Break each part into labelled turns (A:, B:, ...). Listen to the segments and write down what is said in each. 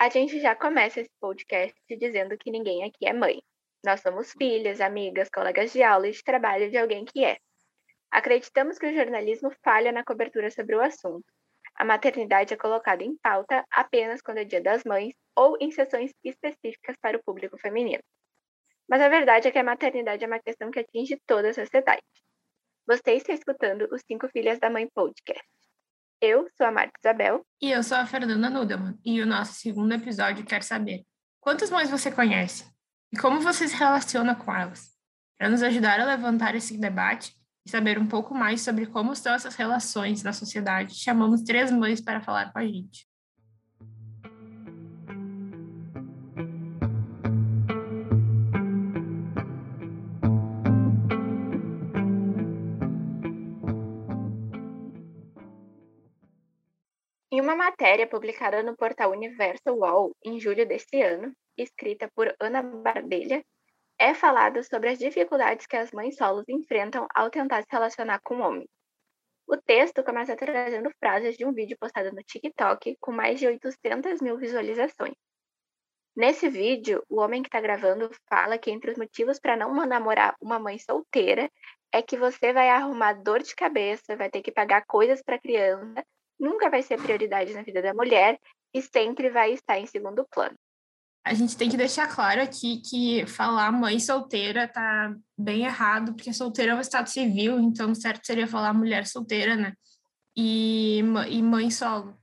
A: A gente já começa esse podcast dizendo que ninguém aqui é mãe. Nós somos filhas, amigas, colegas de aula e de trabalho de alguém que é. Acreditamos que o jornalismo falha na cobertura sobre o assunto. A maternidade é colocada em pauta apenas quando é Dia das Mães ou em sessões específicas para o público feminino. Mas a verdade é que a maternidade é uma questão que atinge toda a sociedade. Você está escutando os Cinco Filhas da Mãe podcast. Eu sou a Marta Isabel.
B: E eu sou a Fernanda Nudelman. E o nosso segundo episódio quer saber quantas mães você conhece e como você se relaciona com elas. Para nos ajudar a levantar esse debate e saber um pouco mais sobre como estão essas relações na sociedade, chamamos três mães para falar com a gente.
A: Uma matéria publicada no portal Universo UOL em julho deste ano, escrita por Ana Bardelha, é falado sobre as dificuldades que as mães solos enfrentam ao tentar se relacionar com homens. O texto começa trazendo frases de um vídeo postado no TikTok com mais de 800 mil visualizações. Nesse vídeo, o homem que está gravando fala que entre os motivos para não namorar uma mãe solteira é que você vai arrumar dor de cabeça, vai ter que pagar coisas para a criança nunca vai ser prioridade na vida da mulher e sempre vai estar em segundo plano.
B: A gente tem que deixar claro aqui que falar mãe solteira tá bem errado, porque solteira é um estado civil, então certo seria falar mulher solteira, né? E, e mãe solo.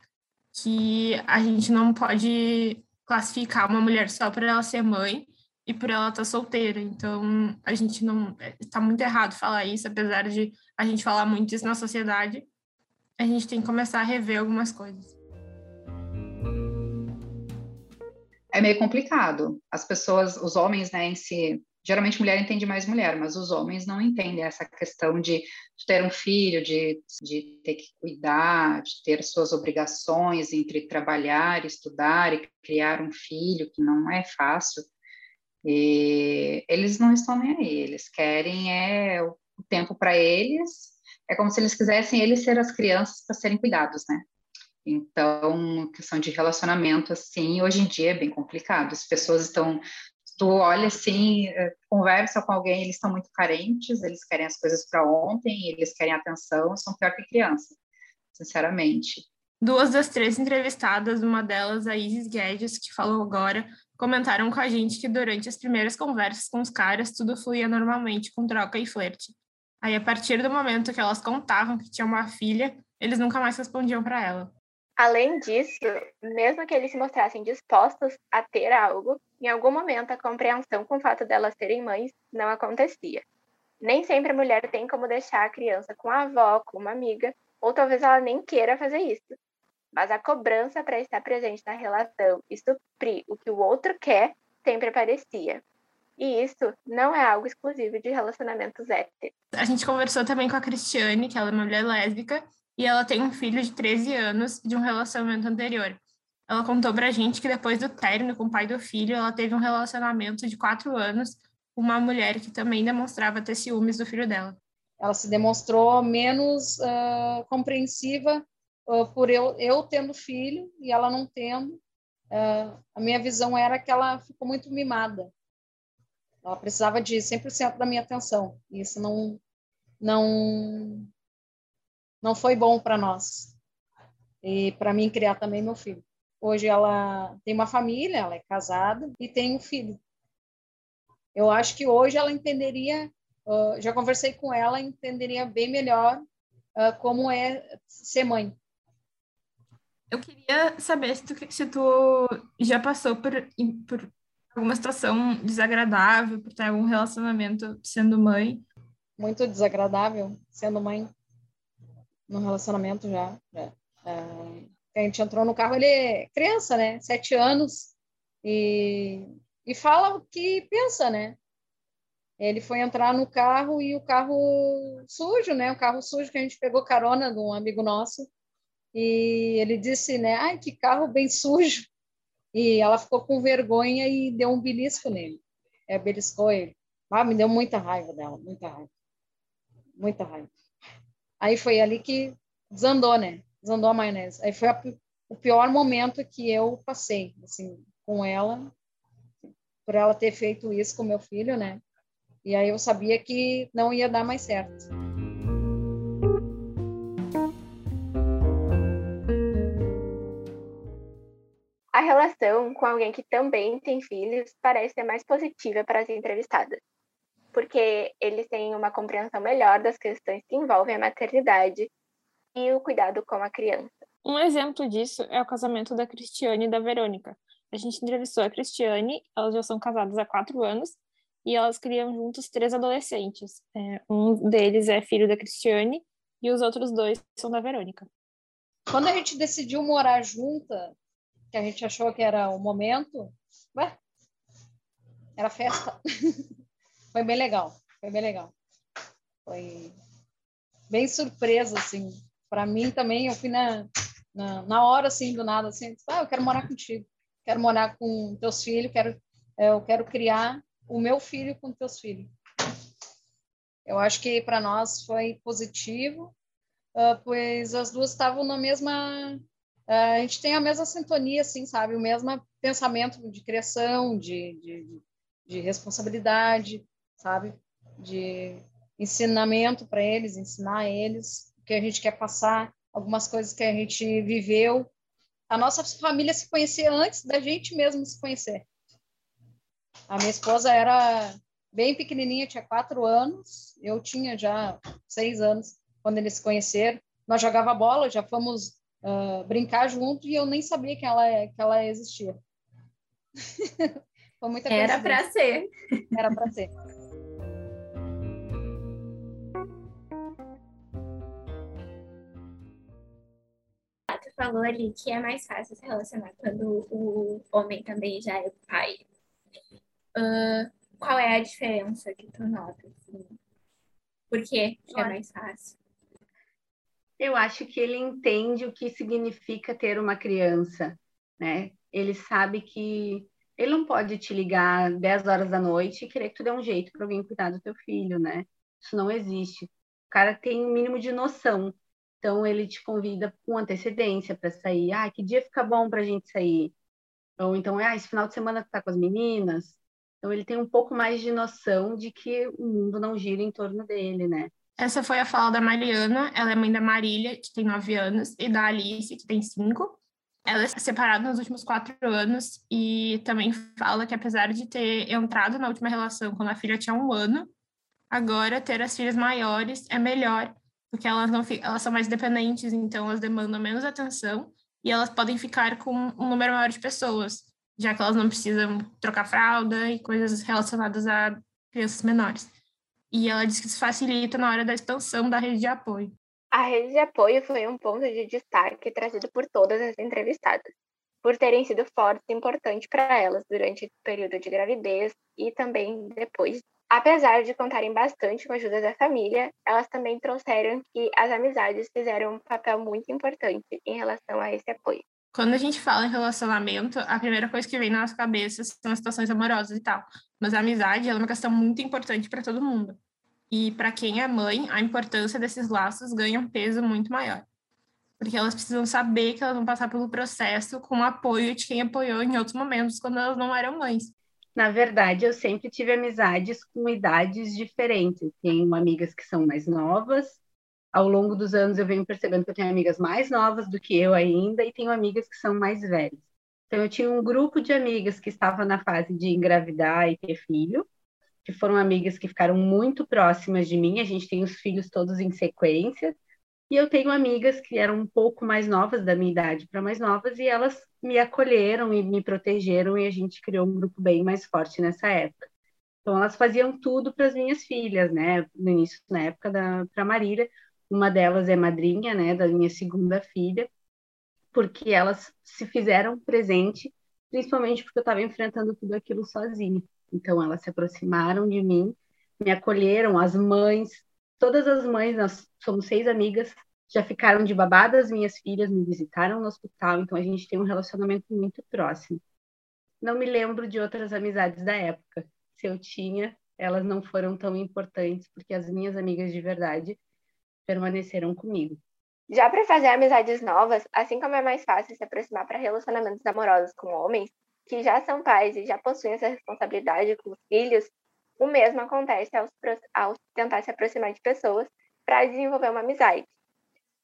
B: Que a gente não pode classificar uma mulher só por ela ser mãe e por ela estar tá solteira. Então, a gente não. Está muito errado falar isso, apesar de a gente falar muito isso na sociedade a gente tem que começar a rever algumas coisas.
C: É meio complicado. As pessoas, os homens, né, em si, geralmente mulher entende mais mulher, mas os homens não entendem essa questão de, ter um filho, de, de ter que cuidar, de ter suas obrigações entre trabalhar, estudar e criar um filho, que não é fácil. E eles não estão nem aí, eles querem é o tempo para eles é como se eles quisessem eles ser as crianças para serem cuidados, né? Então, questão de relacionamento, assim, hoje em dia é bem complicado. As pessoas estão, tu olha assim, eh, conversa com alguém, eles estão muito carentes, eles querem as coisas para ontem, eles querem atenção, são pior que criança, sinceramente.
B: Duas das três entrevistadas, uma delas a Isis Guedes, que falou agora, comentaram com a gente que durante as primeiras conversas com os caras tudo fluía normalmente, com troca e flerte. Aí, a partir do momento que elas contavam que tinha uma filha, eles nunca mais respondiam para ela.
A: Além disso, mesmo que eles se mostrassem dispostos a ter algo, em algum momento a compreensão com o fato delas serem mães não acontecia. Nem sempre a mulher tem como deixar a criança com a avó, com uma amiga, ou talvez ela nem queira fazer isso. Mas a cobrança para estar presente na relação e suprir o que o outro quer sempre aparecia. E isso não é algo exclusivo de relacionamentos héteros.
B: A gente conversou também com a Cristiane, que ela é uma mulher lésbica, e ela tem um filho de 13 anos de um relacionamento anterior. Ela contou pra gente que depois do término com o pai do filho, ela teve um relacionamento de quatro anos com uma mulher que também demonstrava ter ciúmes do filho dela.
D: Ela se demonstrou menos uh, compreensiva uh, por eu, eu tendo filho e ela não tendo. Uh, a minha visão era que ela ficou muito mimada. Ela precisava de 100% da minha atenção. E isso não não não foi bom para nós. E para mim criar também meu filho. Hoje ela tem uma família, ela é casada e tem um filho. Eu acho que hoje ela entenderia, uh, já conversei com ela, entenderia bem melhor uh, como é ser mãe.
B: Eu queria saber se tu, se tu já passou por, por alguma situação desagradável por ter algum relacionamento sendo mãe?
D: Muito desagradável sendo mãe no relacionamento já. a gente entrou no carro, ele é criança, né? Sete anos e, e fala o que pensa, né? Ele foi entrar no carro e o carro sujo, né? O carro sujo que a gente pegou carona de um amigo nosso. E ele disse, né? Ai, que carro bem sujo. E ela ficou com vergonha e deu um belisco nele. É, beliscou ele. Ah, me deu muita raiva dela, muita raiva. Muita raiva. Aí foi ali que desandou, né? Desandou a maionese. Aí foi a o pior momento que eu passei, assim, com ela, por ela ter feito isso com meu filho, né? E aí eu sabia que não ia dar mais certo.
A: Relação com alguém que também tem filhos parece ser mais positiva para as entrevistadas, porque eles têm uma compreensão melhor das questões que envolvem a maternidade e o cuidado com a criança.
B: Um exemplo disso é o casamento da Cristiane e da Verônica. A gente entrevistou a Cristiane, elas já são casadas há quatro anos, e elas criam juntos três adolescentes. É, um deles é filho da Cristiane e os outros dois são da Verônica.
D: Quando a gente decidiu morar junta, que a gente achou que era o momento, ué, era festa. foi bem legal, foi bem legal. Foi bem surpresa, assim. Para mim também, eu fui na, na, na, hora, assim, do nada, assim, ah, eu quero morar contigo, quero morar com teus filhos, quero, é, eu quero criar o meu filho com teus filhos. Eu acho que para nós foi positivo, uh, pois as duas estavam na mesma. Uh, a gente tem a mesma sintonia, assim, sabe? O mesmo pensamento de criação, de, de, de responsabilidade, sabe? De ensinamento para eles, ensinar eles o que a gente quer passar, algumas coisas que a gente viveu. A nossa família se conhecia antes da gente mesmo se conhecer. A minha esposa era bem pequenininha, tinha quatro anos, eu tinha já seis anos quando eles se conheceram. Nós jogava bola, já fomos uh, brincar junto e eu nem sabia que ela, que ela existia.
A: Foi muita Era para ser.
D: Era para ser.
A: Tu falou ali que é mais fácil se relacionar quando o homem também já é pai. Uh, qual é a diferença que tu nota? Assim? Por que é mais fácil?
E: Eu acho que ele entende o que significa ter uma criança, né? Ele sabe que ele não pode te ligar 10 horas da noite e querer que tu dê um jeito para alguém cuidar do teu filho, né? Isso não existe. O cara tem um mínimo de noção. Então ele te convida com antecedência para sair. Ah, que dia fica bom para a gente sair? Ou então, ah, esse final de semana tu tá com as meninas? Então ele tem um pouco mais de noção de que o mundo não gira em torno dele, né?
B: Essa foi a fala da Mariana, ela é mãe da Marília, que tem nove anos, e da Alice, que tem cinco. Ela é separada nos últimos quatro anos e também fala que apesar de ter entrado na última relação quando a filha tinha um ano, agora ter as filhas maiores é melhor, porque elas não elas são mais dependentes, então elas demandam menos atenção e elas podem ficar com um número maior de pessoas já que elas não precisam trocar fralda e coisas relacionadas a crianças menores. E ela diz que isso facilita na hora da expansão da rede de apoio.
A: A rede de apoio foi um ponto de destaque trazido por todas as entrevistadas, por terem sido fortes e importantes para elas durante o período de gravidez e também depois. Apesar de contarem bastante com a ajuda da família, elas também trouxeram que as amizades fizeram um papel muito importante em relação a esse apoio.
B: Quando a gente fala em relacionamento, a primeira coisa que vem na nossa cabeça são as situações amorosas e tal. Mas a amizade é uma questão muito importante para todo mundo. E para quem é mãe, a importância desses laços ganha um peso muito maior. Porque elas precisam saber que elas vão passar pelo processo com o apoio de quem apoiou em outros momentos quando elas não eram mães.
E: Na verdade, eu sempre tive amizades com idades diferentes. Tenho amigas que são mais novas, ao longo dos anos eu venho percebendo que eu tenho amigas mais novas do que eu ainda e tenho amigas que são mais velhas. Então eu tinha um grupo de amigas que estava na fase de engravidar e ter filho, que foram amigas que ficaram muito próximas de mim, a gente tem os filhos todos em sequência, e eu tenho amigas que eram um pouco mais novas da minha idade para mais novas e elas me acolheram e me protegeram e a gente criou um grupo bem mais forte nessa época. Então elas faziam tudo para as minhas filhas, né? No início, na época da para Marília, uma delas é madrinha, né, da minha segunda filha, porque elas se fizeram presente, principalmente porque eu estava enfrentando tudo aquilo sozinha. Então elas se aproximaram de mim, me acolheram, as mães, todas as mães, nós somos seis amigas, já ficaram de babá das minhas filhas, me visitaram no hospital, então a gente tem um relacionamento muito próximo. Não me lembro de outras amizades da época. Se eu tinha, elas não foram tão importantes, porque as minhas amigas de verdade permaneceram comigo.
A: Já para fazer amizades novas, assim como é mais fácil se aproximar para relacionamentos amorosos com homens que já são pais e já possuem essa responsabilidade com os filhos, o mesmo acontece ao, ao tentar se aproximar de pessoas para desenvolver uma amizade.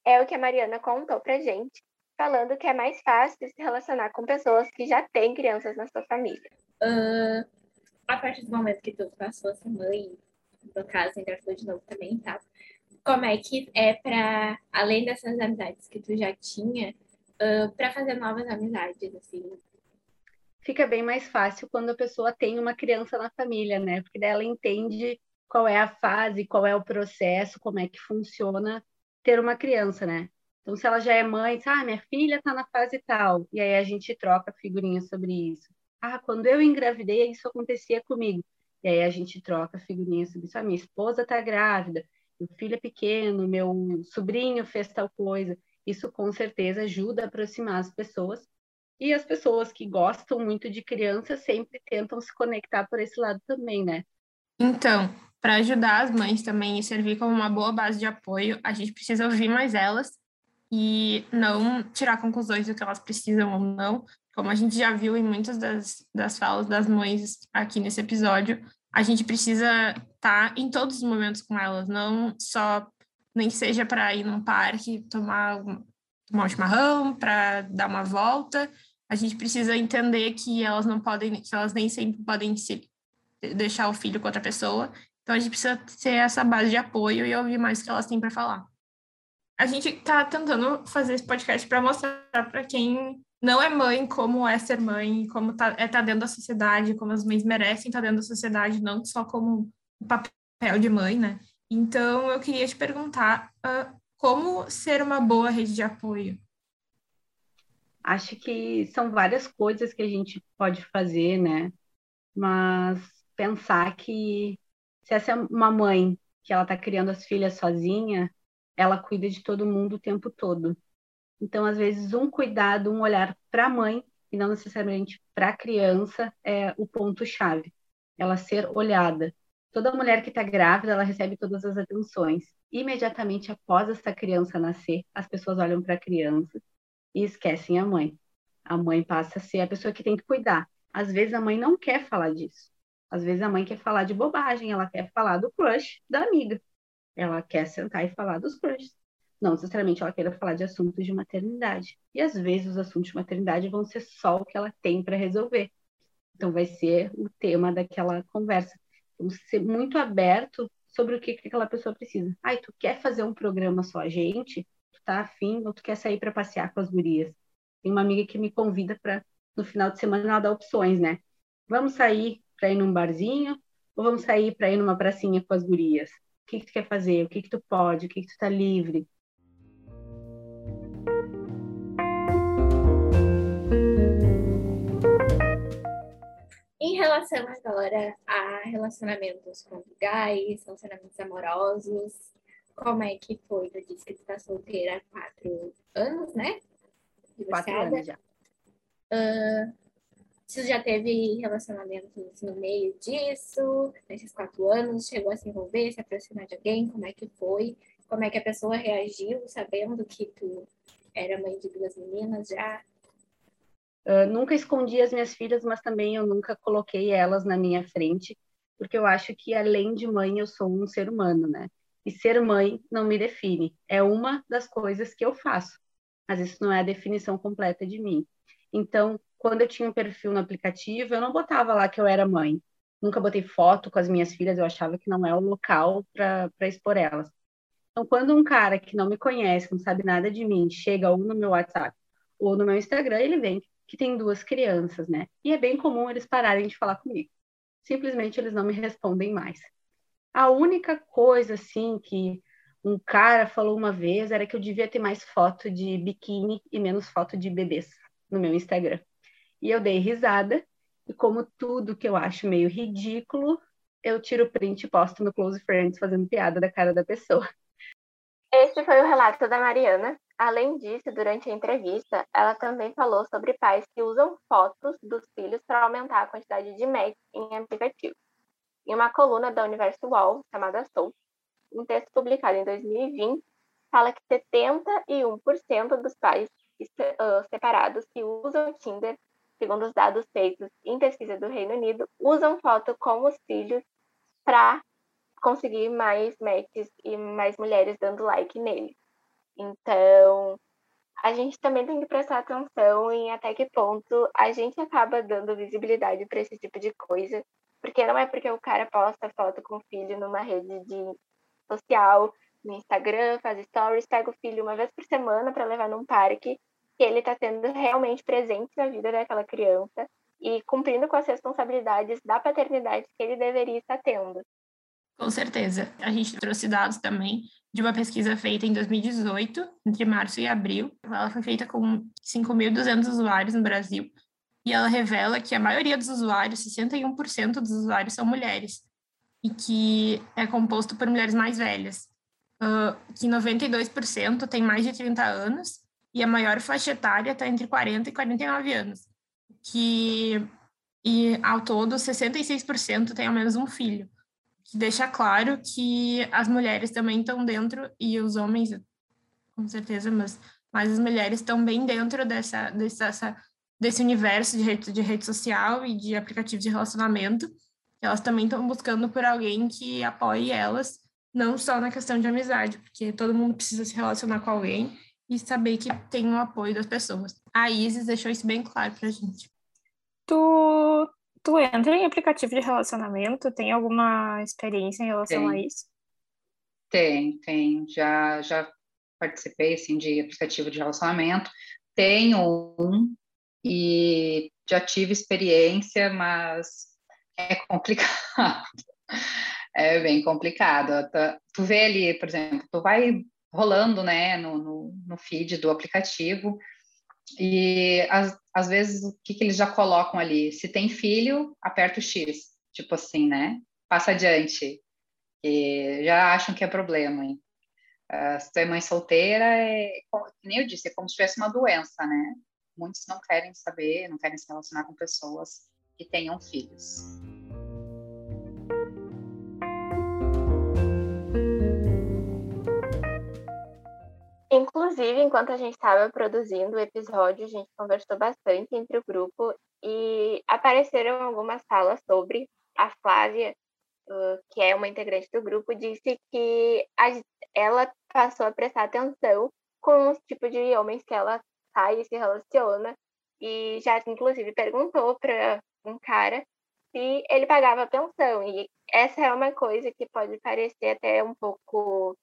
A: É o que a Mariana contou para gente, falando que é mais fácil se relacionar com pessoas que já têm crianças na sua família.
F: Uh, a partir do momento que tu passou a ser mãe, no caso, engravidou de novo também, tá? como é que é para, além dessas amizades que tu já tinha, uh, para fazer novas amizades, assim?
E: Fica bem mais fácil quando a pessoa tem uma criança na família, né? Porque daí ela entende qual é a fase, qual é o processo, como é que funciona ter uma criança, né? Então, se ela já é mãe, diz, ah, minha filha está na fase tal, e aí a gente troca figurinhas sobre isso. Ah, quando eu engravidei, isso acontecia comigo. E aí a gente troca figurinhas sobre isso. Ah, minha esposa está grávida meu filho é pequeno, meu sobrinho fez tal coisa. Isso com certeza ajuda a aproximar as pessoas. E as pessoas que gostam muito de criança sempre tentam se conectar por esse lado também, né?
B: Então, para ajudar as mães também e servir como uma boa base de apoio, a gente precisa ouvir mais elas e não tirar conclusões do que elas precisam ou não. Como a gente já viu em muitas das, das falas das mães aqui nesse episódio, a gente precisa estar tá em todos os momentos com elas, não só nem seja para ir num parque, tomar, tomar um chimarrão, para dar uma volta. A gente precisa entender que elas não podem, que elas nem sempre podem se deixar o filho com outra pessoa. Então a gente precisa ter essa base de apoio e ouvir mais o que elas têm para falar. A gente está tentando fazer esse podcast para mostrar para quem não é mãe como é ser mãe, como tá, é estar tá dentro da sociedade, como as mães merecem estar tá dentro da sociedade, não só como o papel de mãe, né? Então, eu queria te perguntar uh, como ser uma boa rede de apoio?
E: Acho que são várias coisas que a gente pode fazer, né? Mas pensar que se essa é uma mãe que ela está criando as filhas sozinha, ela cuida de todo mundo o tempo todo. Então, às vezes, um cuidado, um olhar para a mãe e não necessariamente para a criança é o ponto-chave. Ela ser olhada. Toda mulher que está grávida, ela recebe todas as atenções. Imediatamente após essa criança nascer, as pessoas olham para a criança e esquecem a mãe. A mãe passa a ser a pessoa que tem que cuidar. Às vezes a mãe não quer falar disso. Às vezes a mãe quer falar de bobagem, ela quer falar do crush da amiga. Ela quer sentar e falar dos crushes. Não necessariamente ela queira falar de assuntos de maternidade. E às vezes os assuntos de maternidade vão ser só o que ela tem para resolver. Então vai ser o tema daquela conversa. Então, ser muito aberto sobre o que, que aquela pessoa precisa. Ai, tu quer fazer um programa só a gente? Tá afim ou tu quer sair para passear com as gurias? Tem uma amiga que me convida para no final de semana ela dá opções, né? Vamos sair para ir num barzinho ou vamos sair para ir numa pracinha com as gurias? O que, que tu quer fazer? O que, que tu pode? O que, que tu tá livre?
F: Em relação agora a relacionamentos conjugais, relacionamentos amorosos, como é que foi? Tu disse que tu tá solteira há quatro anos, né?
E: Quatro anos já.
F: Uh, você já teve relacionamentos no meio disso, nesses quatro anos? Chegou a se envolver, se aproximar de alguém? Como é que foi? Como é que a pessoa reagiu sabendo que tu era mãe de duas meninas já?
E: Uh, nunca escondi as minhas filhas, mas também eu nunca coloquei elas na minha frente, porque eu acho que além de mãe eu sou um ser humano, né? E ser mãe não me define. É uma das coisas que eu faço, mas isso não é a definição completa de mim. Então, quando eu tinha um perfil no aplicativo, eu não botava lá que eu era mãe. Nunca botei foto com as minhas filhas, eu achava que não é o local para expor elas. Então, quando um cara que não me conhece, não sabe nada de mim, chega ou no meu WhatsApp ou no meu Instagram, ele vem que tem duas crianças, né? E é bem comum eles pararem de falar comigo. Simplesmente eles não me respondem mais. A única coisa, assim, que um cara falou uma vez era que eu devia ter mais foto de biquíni e menos foto de bebês no meu Instagram. E eu dei risada, e como tudo que eu acho meio ridículo, eu tiro print e posto no Close Friends fazendo piada da cara da pessoa.
A: Este foi o relato da Mariana. Além disso, durante a entrevista, ela também falou sobre pais que usam fotos dos filhos para aumentar a quantidade de match em aplicativos. Em uma coluna da Universo UOL, chamada Soul, um texto publicado em 2020, fala que 71% dos pais uh, separados que usam Tinder, segundo os dados feitos em pesquisa do Reino Unido, usam foto com os filhos para conseguir mais matches e mais mulheres dando like nele. Então, a gente também tem que prestar atenção em até que ponto a gente acaba dando visibilidade para esse tipo de coisa, porque não é porque o cara posta foto com o filho numa rede de social, no Instagram, faz stories, pega o filho uma vez por semana para levar num parque, que ele está sendo realmente presente na vida daquela criança e cumprindo com as responsabilidades da paternidade que ele deveria estar tendo.
B: Com certeza. A gente trouxe dados também de uma pesquisa feita em 2018, entre março e abril. Ela foi feita com 5.200 usuários no Brasil e ela revela que a maioria dos usuários, 61% dos usuários, são mulheres. E que é composto por mulheres mais velhas, uh, que 92% tem mais de 30 anos e a maior faixa etária está entre 40 e 49 anos, que e ao todo 66% tem ao menos um filho. Que deixa claro que as mulheres também estão dentro, e os homens, com certeza, mas, mas as mulheres estão bem dentro dessa, dessa, desse universo de rede, de rede social e de aplicativo de relacionamento. Elas também estão buscando por alguém que apoie elas, não só na questão de amizade, porque todo mundo precisa se relacionar com alguém e saber que tem o apoio das pessoas. A Isis deixou isso bem claro pra gente.
G: Tu Tu entra em aplicativo de relacionamento? Tem alguma experiência em relação
C: tem.
G: a isso?
C: Tem, tem. Já, já participei assim, de aplicativo de relacionamento. Tenho um e já tive experiência, mas é complicado. É bem complicado. Tu vê ali, por exemplo, tu vai rolando né, no, no, no feed do aplicativo, e às, às vezes o que, que eles já colocam ali? Se tem filho, aperta o X, tipo assim, né? Passa adiante. E já acham que é problema. Hein? Uh, se tu é mãe solteira, é, nem eu disse, é como se tivesse uma doença, né? Muitos não querem saber, não querem se relacionar com pessoas que tenham filhos.
A: Inclusive, enquanto a gente estava produzindo o episódio, a gente conversou bastante entre o grupo e apareceram algumas falas sobre a Flávia, que é uma integrante do grupo, disse que ela passou a prestar atenção com os tipos de homens que ela sai e se relaciona. E já inclusive perguntou para um cara se ele pagava pensão. E essa é uma coisa que pode parecer até um pouco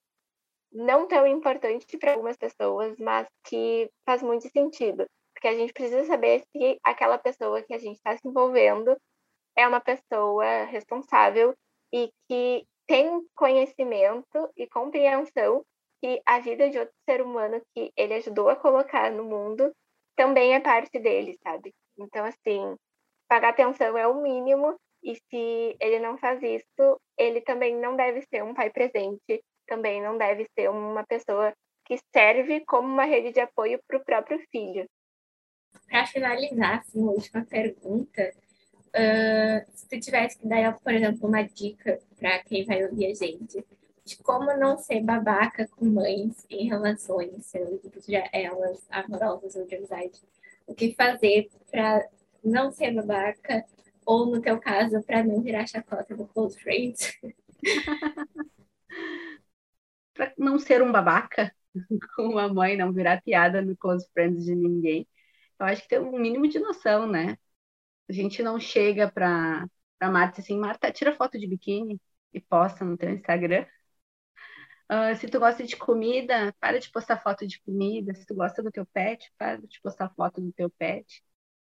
A: não tão importante para algumas pessoas, mas que faz muito sentido. Porque a gente precisa saber se aquela pessoa que a gente está se envolvendo é uma pessoa responsável e que tem conhecimento e compreensão que a vida de outro ser humano que ele ajudou a colocar no mundo também é parte dele, sabe? Então, assim, pagar atenção é o mínimo e se ele não faz isso, ele também não deve ser um pai presente também não deve ser uma pessoa que serve como uma rede de apoio para o próprio filho.
F: Para finalizar, assim, uma última pergunta, uh, se tu tivesse que dar, por exemplo, uma dica para quem vai ouvir a gente, de como não ser babaca com mães em relações, sendo elas amorosas ou de amizade, o que fazer para não ser babaca, ou no teu caso, para não virar chacota do close friends?
E: para não ser um babaca com a mãe, não virar piada no close friends de ninguém. Eu acho que tem um mínimo de noção, né? A gente não chega para Marta assim, Marta, tira foto de biquíni e posta no teu Instagram. Uh, se tu gosta de comida, para de postar foto de comida. Se tu gosta do teu pet, para de postar foto do teu pet.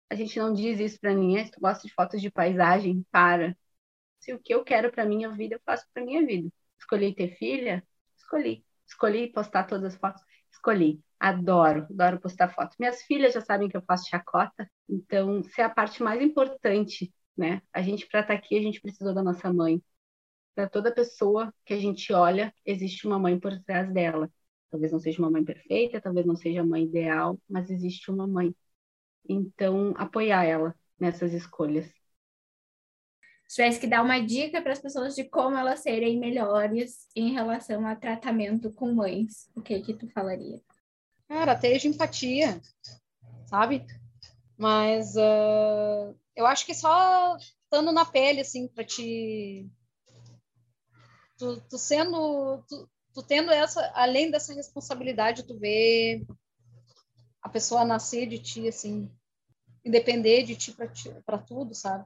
E: A gente não diz isso para ninguém. Se tu gosta de fotos de paisagem, para. Se o que eu quero para minha vida, eu faço para minha vida. Escolhi ter filha, Escolhi. Escolhi postar todas as fotos. Escolhi. Adoro, adoro postar fotos. Minhas filhas já sabem que eu faço chacota, então, isso é a parte mais importante, né? A gente, para estar tá aqui, a gente precisou da nossa mãe. Para toda pessoa que a gente olha, existe uma mãe por trás dela. Talvez não seja uma mãe perfeita, talvez não seja a mãe ideal, mas existe uma mãe. Então, apoiar ela nessas escolhas.
F: tivesse que dar uma dica para as pessoas de como elas serem melhores em relação a tratamento com mães, o que que tu falaria?
D: Cara, até de empatia, sabe? Mas uh, eu acho que só estando na pele, assim, para te. Tu, tu sendo. Tu, tu, tendo essa. Além dessa responsabilidade, tu vê a pessoa nascer de ti, assim, e depender de ti para tudo, sabe?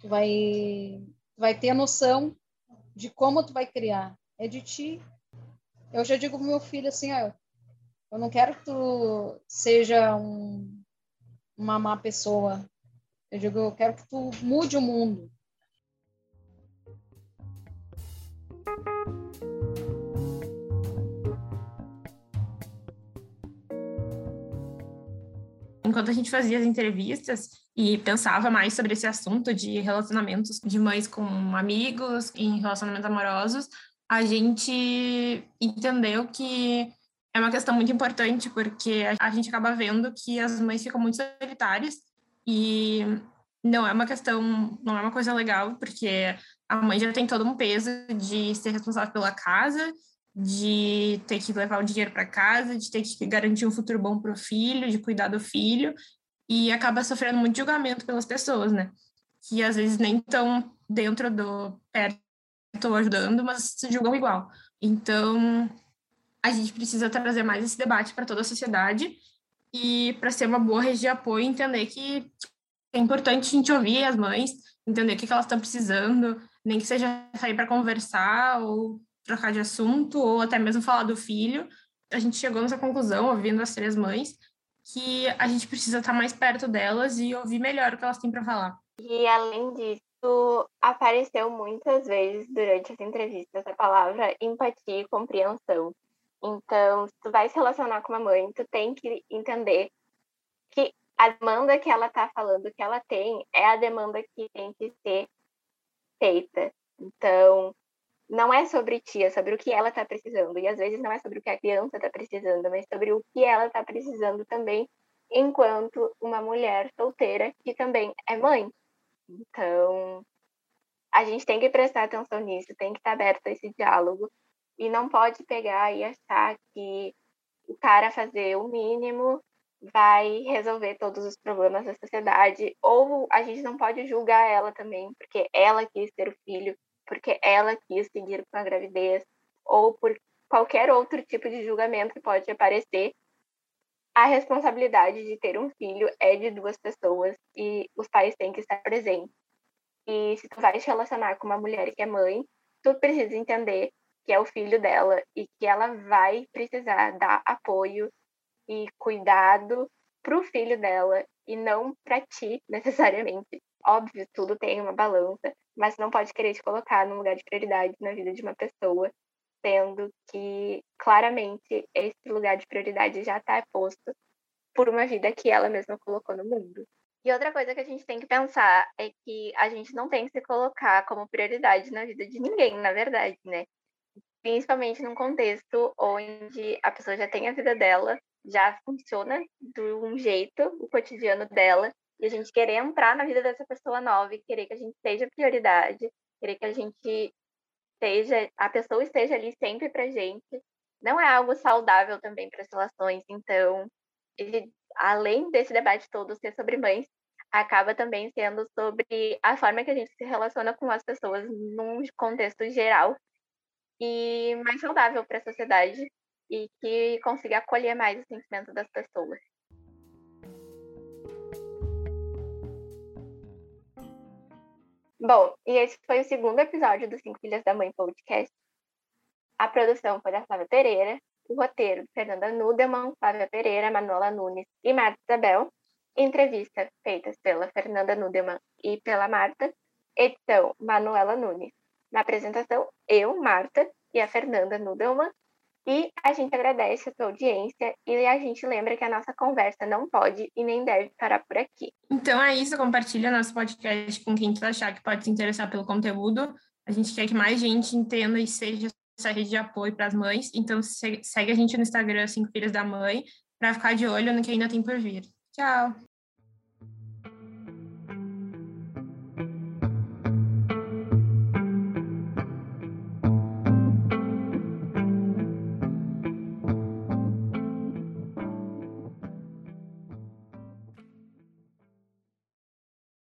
D: Tu vai, vai ter a noção de como tu vai criar. É de ti. Eu já digo pro meu filho assim, ó, eu não quero que tu seja um, uma má pessoa. Eu digo, eu quero que tu mude o mundo.
B: Enquanto a gente fazia as entrevistas e pensava mais sobre esse assunto de relacionamentos de mães com amigos, em relacionamentos amorosos, a gente entendeu que é uma questão muito importante, porque a gente acaba vendo que as mães ficam muito solitárias e não é uma questão, não é uma coisa legal, porque a mãe já tem todo um peso de ser responsável pela casa, de ter que levar o dinheiro para casa, de ter que garantir um futuro bom para o filho, de cuidar do filho, e acaba sofrendo muito julgamento pelas pessoas, né? Que às vezes nem estão dentro do perto ou ajudando, mas se julgam igual. Então, a gente precisa trazer mais esse debate para toda a sociedade e para ser uma boa rede de apoio, entender que é importante a gente ouvir as mães, entender o que, que elas estão precisando, nem que seja sair para conversar ou trocar de assunto ou até mesmo falar do filho. A gente chegou nessa conclusão, ouvindo as três mães, que a gente precisa estar mais perto delas e ouvir melhor o que elas têm para falar.
A: E além disso, apareceu muitas vezes durante as entrevistas a palavra empatia e compreensão. Então, se tu vai se relacionar com uma mãe, tu tem que entender que a demanda que ela tá falando que ela tem é a demanda que tem que ser feita. Então, não é sobre ti, é sobre o que ela tá precisando. E às vezes não é sobre o que a criança tá precisando, mas sobre o que ela tá precisando também, enquanto uma mulher solteira que também é mãe. Então, a gente tem que prestar atenção nisso, tem que estar aberto a esse diálogo e não pode pegar e achar que o cara fazer o mínimo vai resolver todos os problemas da sociedade, ou a gente não pode julgar ela também, porque ela quis ter o filho, porque ela quis seguir com a gravidez, ou por qualquer outro tipo de julgamento que pode aparecer. A responsabilidade de ter um filho é de duas pessoas e os pais têm que estar presentes. E se tu vai te relacionar com uma mulher que é mãe, tu precisa entender que é o filho dela e que ela vai precisar dar apoio e cuidado para o filho dela e não para ti necessariamente. Óbvio, tudo tem uma balança, mas não pode querer te colocar num lugar de prioridade na vida de uma pessoa, sendo que claramente esse lugar de prioridade já está posto por uma vida que ela mesma colocou no mundo. E outra coisa que a gente tem que pensar é que a gente não tem que se colocar como prioridade na vida de ninguém, na verdade, né? principalmente num contexto onde a pessoa já tem a vida dela, já funciona de um jeito, o cotidiano dela, e a gente querer entrar na vida dessa pessoa nova e querer que a gente seja prioridade, querer que a gente seja, a pessoa esteja ali sempre pra gente, não é algo saudável também para as relações. Então, ele, além desse debate todo ser sobre mães, acaba também sendo sobre a forma que a gente se relaciona com as pessoas num contexto geral e mais saudável para a sociedade e que consiga acolher mais os sentimentos das pessoas. Bom, e esse foi o segundo episódio do Cinco Filhas da Mãe podcast. A produção foi da Flávia Pereira, o roteiro de Fernanda Nudeman, Flávia Pereira, Manuela Nunes e Marta Isabel, entrevista feitas pela Fernanda Nudeman e pela Marta, edição Manuela Nunes. Na apresentação, eu, Marta, e a Fernanda Nudelman. E a gente agradece a sua audiência e a gente lembra que a nossa conversa não pode e nem deve parar por aqui.
B: Então é isso, compartilha nosso podcast com quem tu achar que pode se interessar pelo conteúdo. A gente quer que mais gente entenda e seja essa rede de apoio para as mães. Então segue a gente no Instagram, Cinco Filhas da Mãe, para ficar de olho no que ainda tem por vir. Tchau!